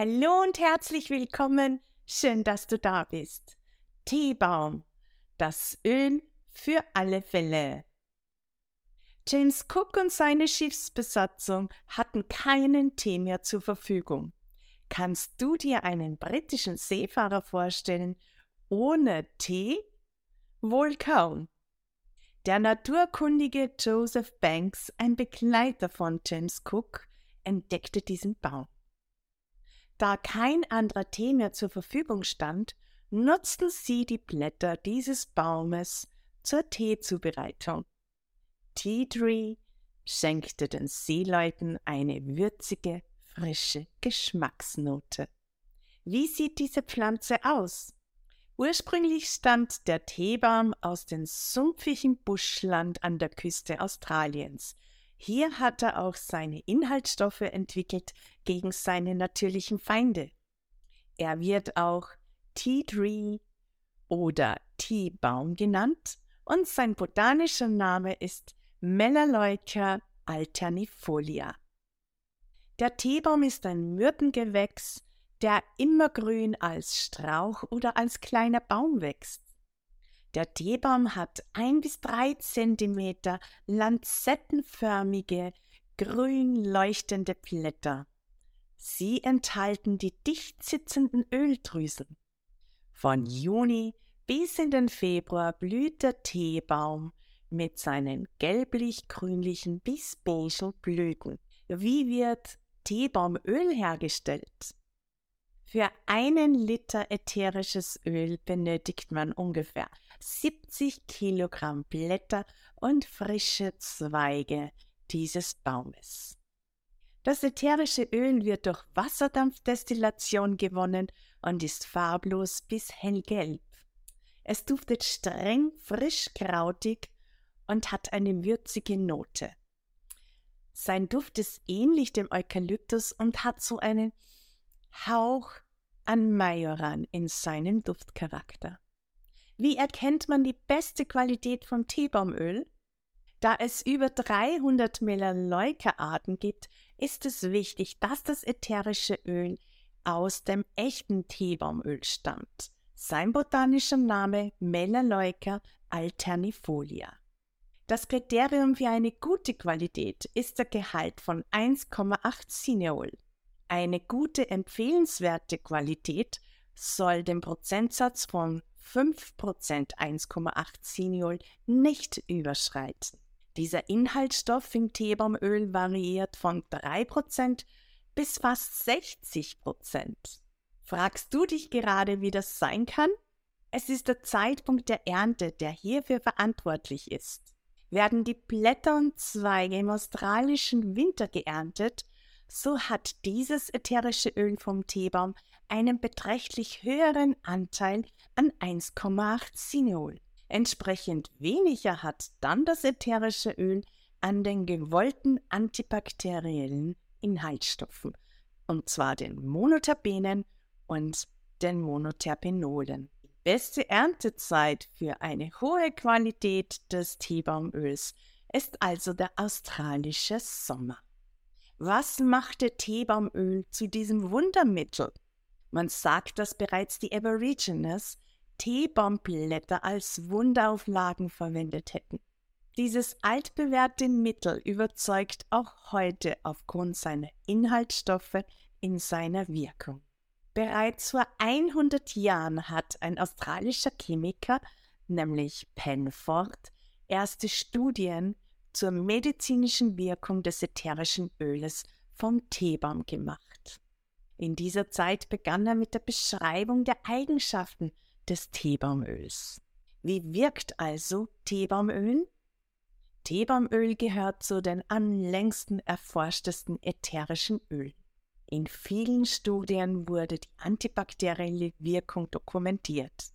Hallo und herzlich willkommen. Schön, dass du da bist. Teebaum, das Öl für alle Fälle. James Cook und seine Schiffsbesatzung hatten keinen Tee mehr zur Verfügung. Kannst du dir einen britischen Seefahrer vorstellen ohne Tee? Wohl kaum. Der naturkundige Joseph Banks, ein Begleiter von James Cook, entdeckte diesen Baum. Da kein anderer Tee mehr zur Verfügung stand, nutzten sie die Blätter dieses Baumes zur Teezubereitung. Tea Tree schenkte den Seeleuten eine würzige, frische Geschmacksnote. Wie sieht diese Pflanze aus? Ursprünglich stammt der Teebaum aus dem sumpfigen Buschland an der Küste Australiens, hier hat er auch seine Inhaltsstoffe entwickelt gegen seine natürlichen Feinde. Er wird auch Tea Tree oder Teebaum genannt und sein botanischer Name ist Melaleuca alternifolia. Der Teebaum ist ein Myrtengewächs, der immergrün als Strauch oder als kleiner Baum wächst. Der Teebaum hat ein bis drei Zentimeter lanzettenförmige, grün leuchtende Blätter. Sie enthalten die dicht sitzenden Öldrüsen. Von Juni bis in den Februar blüht der Teebaum mit seinen gelblich-grünlichen bis beigen Blüten. Wie wird Teebaumöl hergestellt? Für einen Liter ätherisches Öl benötigt man ungefähr 70 Kilogramm Blätter und frische Zweige dieses Baumes. Das ätherische Öl wird durch Wasserdampfdestillation gewonnen und ist farblos bis hellgelb. Es duftet streng, frisch krautig und hat eine würzige Note. Sein Duft ist ähnlich dem Eukalyptus und hat so einen Hauch an Majoran in seinem Duftcharakter. Wie erkennt man die beste Qualität von Teebaumöl? Da es über 300 Melaleuca-Arten gibt, ist es wichtig, dass das ätherische Öl aus dem echten Teebaumöl stammt. Sein botanischer Name Melaleuca alternifolia. Das Kriterium für eine gute Qualität ist der Gehalt von 1,8 Cineol. Eine gute empfehlenswerte Qualität soll den Prozentsatz von 5% 1,8 Cineol nicht überschreiten. Dieser Inhaltsstoff im Teebaumöl variiert von 3% bis fast 60%. Fragst du dich gerade, wie das sein kann? Es ist der Zeitpunkt der Ernte, der hierfür verantwortlich ist. Werden die Blätter und Zweige im australischen Winter geerntet, so hat dieses ätherische Öl vom Teebaum einen beträchtlich höheren Anteil an 1,8 Cineol. Entsprechend weniger hat dann das ätherische Öl an den gewollten antibakteriellen Inhaltsstoffen, und zwar den Monoterpenen und den Monoterpenolen. Die beste Erntezeit für eine hohe Qualität des Teebaumöls ist also der australische Sommer. Was machte Teebaumöl zu diesem Wundermittel? Man sagt, dass bereits die Aborigines Teebaumblätter als Wunderauflagen verwendet hätten. Dieses altbewährte Mittel überzeugt auch heute aufgrund seiner Inhaltsstoffe in seiner Wirkung. Bereits vor 100 Jahren hat ein australischer Chemiker, nämlich Penford, erste Studien zur medizinischen Wirkung des ätherischen Öles vom Teebaum gemacht. In dieser Zeit begann er mit der Beschreibung der Eigenschaften des Teebaumöls. Wie wirkt also Teebaumöl? Teebaumöl gehört zu den am längsten erforschtesten ätherischen Ölen. In vielen Studien wurde die antibakterielle Wirkung dokumentiert.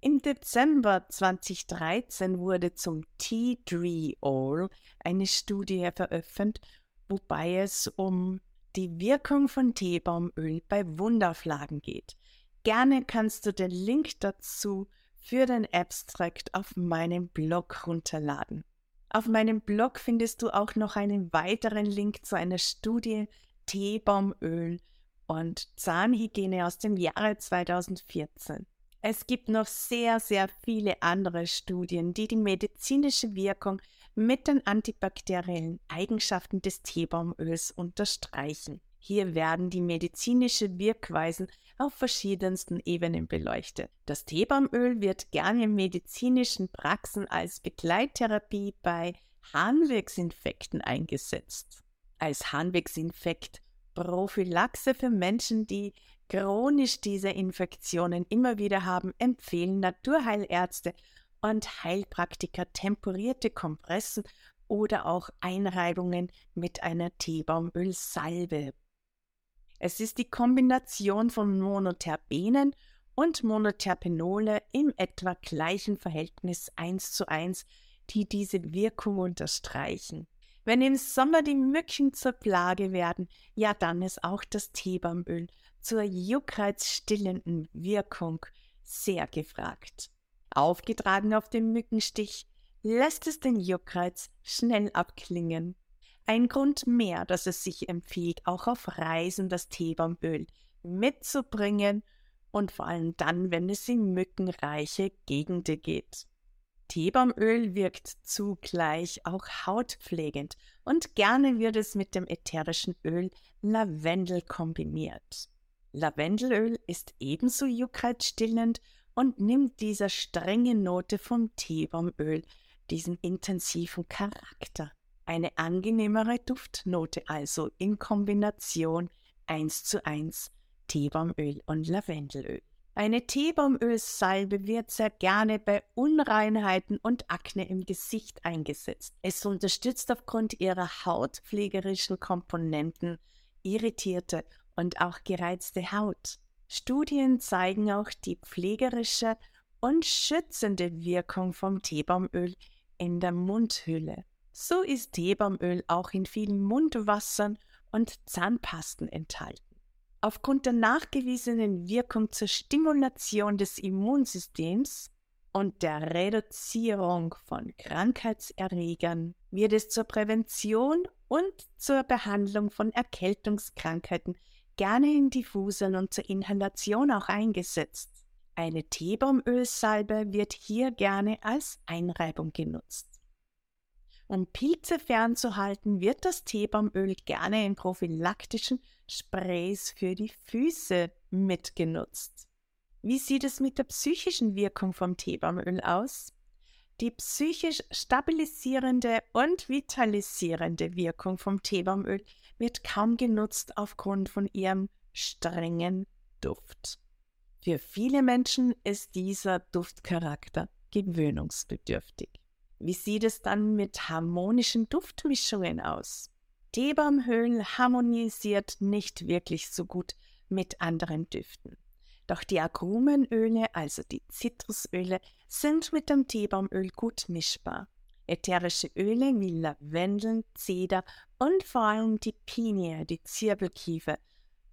Im Dezember 2013 wurde zum Tea Tree Oil eine Studie veröffentlicht, wobei es um die Wirkung von Teebaumöl bei Wundauflagen geht. Gerne kannst du den Link dazu für den Abstract auf meinem Blog runterladen. Auf meinem Blog findest du auch noch einen weiteren Link zu einer Studie Teebaumöl und Zahnhygiene aus dem Jahre 2014. Es gibt noch sehr, sehr viele andere Studien, die die medizinische Wirkung mit den antibakteriellen Eigenschaften des Teebaumöls unterstreichen. Hier werden die medizinischen Wirkweisen auf verschiedensten Ebenen beleuchtet. Das Teebaumöl wird gerne in medizinischen Praxen als Begleittherapie bei Harnwegsinfekten eingesetzt. Als Harnwegsinfekt Prophylaxe für Menschen, die chronisch diese Infektionen immer wieder haben, empfehlen Naturheilärzte und Heilpraktiker temporierte Kompressen oder auch Einreibungen mit einer Teebaumölsalbe. Es ist die Kombination von Monoterpenen und Monoterpenole im etwa gleichen Verhältnis 1 zu 1, die diese Wirkung unterstreichen. Wenn im Sommer die Mücken zur Plage werden, ja dann ist auch das Teebaumöl zur juckreizstillenden Wirkung sehr gefragt. Aufgetragen auf dem Mückenstich lässt es den Juckreiz schnell abklingen. Ein Grund mehr, dass es sich empfiehlt, auch auf Reisen das Teebaumöl mitzubringen und vor allem dann, wenn es in mückenreiche Gegenden geht. Teebaumöl wirkt zugleich auch hautpflegend und gerne wird es mit dem ätherischen Öl Lavendel kombiniert. Lavendelöl ist ebenso juckreizstillend und nimmt dieser strenge Note vom Teebaumöl, diesen intensiven Charakter. Eine angenehmere Duftnote also in Kombination 1 zu 1 Teebaumöl und Lavendelöl. Eine Teebaumölsalbe wird sehr gerne bei Unreinheiten und Akne im Gesicht eingesetzt. Es unterstützt aufgrund ihrer hautpflegerischen Komponenten irritierte und auch gereizte Haut. Studien zeigen auch die pflegerische und schützende Wirkung vom Teebaumöl in der Mundhülle. So ist Teebaumöl auch in vielen Mundwassern und Zahnpasten enthalten. Aufgrund der nachgewiesenen Wirkung zur Stimulation des Immunsystems und der Reduzierung von Krankheitserregern wird es zur Prävention und zur Behandlung von Erkältungskrankheiten gerne in Diffusern und zur Inhalation auch eingesetzt. Eine Teebaumölsalbe wird hier gerne als Einreibung genutzt. Um Pilze fernzuhalten, wird das Teebaumöl gerne in prophylaktischen Sprays für die Füße mitgenutzt. Wie sieht es mit der psychischen Wirkung vom Teebaumöl aus? Die psychisch stabilisierende und vitalisierende Wirkung vom Teebaumöl wird kaum genutzt aufgrund von ihrem strengen Duft. Für viele Menschen ist dieser Duftcharakter gewöhnungsbedürftig. Wie sieht es dann mit harmonischen Duftmischungen aus? Teebaumöl harmonisiert nicht wirklich so gut mit anderen Düften. Doch die Agrumenöle, also die Zitrusöle, sind mit dem Teebaumöl gut mischbar. Ätherische Öle wie Lavendel, Zeder und vor allem die Pinie, die Zirbelkiefer,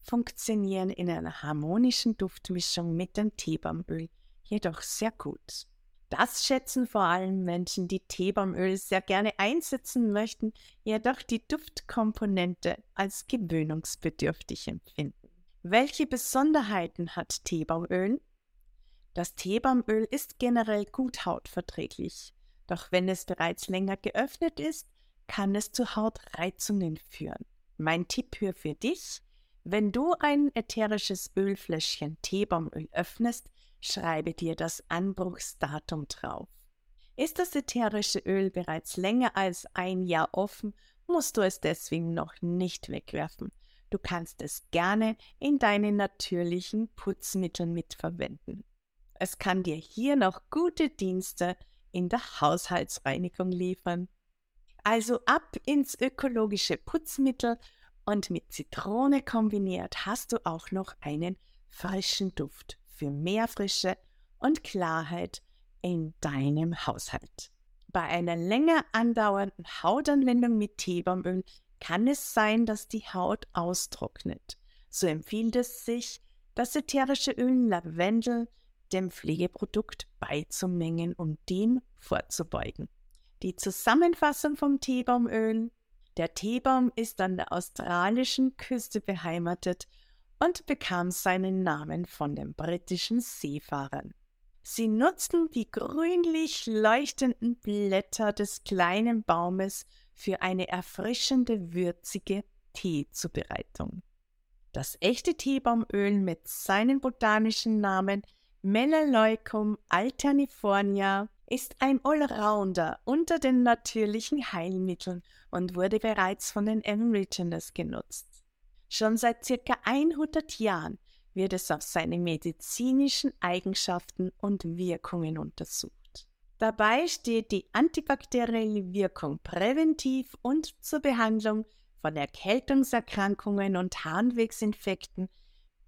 funktionieren in einer harmonischen Duftmischung mit dem Teebaumöl jedoch sehr gut. Das schätzen vor allem Menschen, die Teebaumöl sehr gerne einsetzen möchten, jedoch die Duftkomponente als gewöhnungsbedürftig empfinden. Welche Besonderheiten hat Teebaumöl? Das Teebaumöl ist generell gut hautverträglich, doch wenn es bereits länger geöffnet ist, kann es zu Hautreizungen führen. Mein Tipp hier für dich, wenn du ein ätherisches Ölfläschchen Teebaumöl öffnest, schreibe dir das Anbruchsdatum drauf. Ist das ätherische Öl bereits länger als ein Jahr offen, musst du es deswegen noch nicht wegwerfen. Du kannst es gerne in deinen natürlichen Putzmitteln mitverwenden. Es kann dir hier noch gute Dienste in der Haushaltsreinigung liefern. Also ab ins ökologische Putzmittel und mit Zitrone kombiniert hast du auch noch einen frischen Duft für mehr Frische und Klarheit in deinem Haushalt. Bei einer länger andauernden Hautanwendung mit Teebaumöl kann es sein, dass die Haut austrocknet. So empfiehlt es sich, das ätherische Öl Lavendel dem Pflegeprodukt beizumengen, um dem vorzubeugen. Die Zusammenfassung vom Teebaumöl. Der Teebaum ist an der australischen Küste beheimatet und bekam seinen Namen von den britischen Seefahrern. Sie nutzten die grünlich leuchtenden Blätter des kleinen Baumes für eine erfrischende, würzige Teezubereitung. Das echte Teebaumöl mit seinen botanischen Namen Melaleucum alternifornia ist ein Allrounder unter den natürlichen Heilmitteln und wurde bereits von den Aborigines genutzt. Schon seit circa 100 Jahren wird es auf seine medizinischen Eigenschaften und Wirkungen untersucht. Dabei steht die antibakterielle Wirkung präventiv und zur Behandlung von Erkältungserkrankungen und Harnwegsinfekten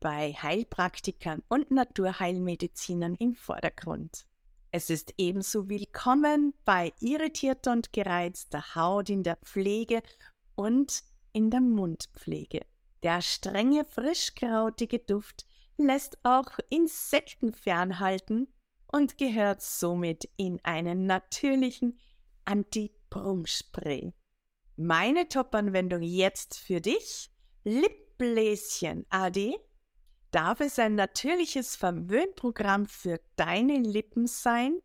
bei Heilpraktikern und Naturheilmedizinern im Vordergrund. Es ist ebenso willkommen bei irritierter und gereizter Haut in der Pflege und in der Mundpflege. Der strenge, frischkrautige Duft lässt auch Insekten fernhalten und gehört somit in einen natürlichen Anti-Brummspray. Meine Top-Anwendung jetzt für dich: Lippbläschen AD. Darf es ein natürliches Verwöhnprogramm für deine Lippen sein?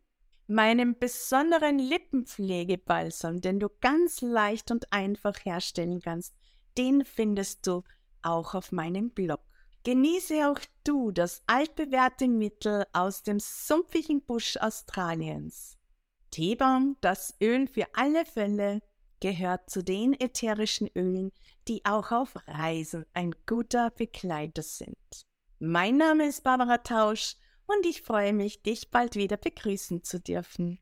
Meinem besonderen Lippenpflegebalsam, den du ganz leicht und einfach herstellen kannst, den findest du auch auf meinem Blog. Genieße auch du das altbewährte Mittel aus dem sumpfigen Busch Australiens. Teebaum, das Öl für alle Fälle, gehört zu den ätherischen Ölen, die auch auf Reisen ein guter Begleiter sind. Mein Name ist Barbara Tausch und ich freue mich, dich bald wieder begrüßen zu dürfen.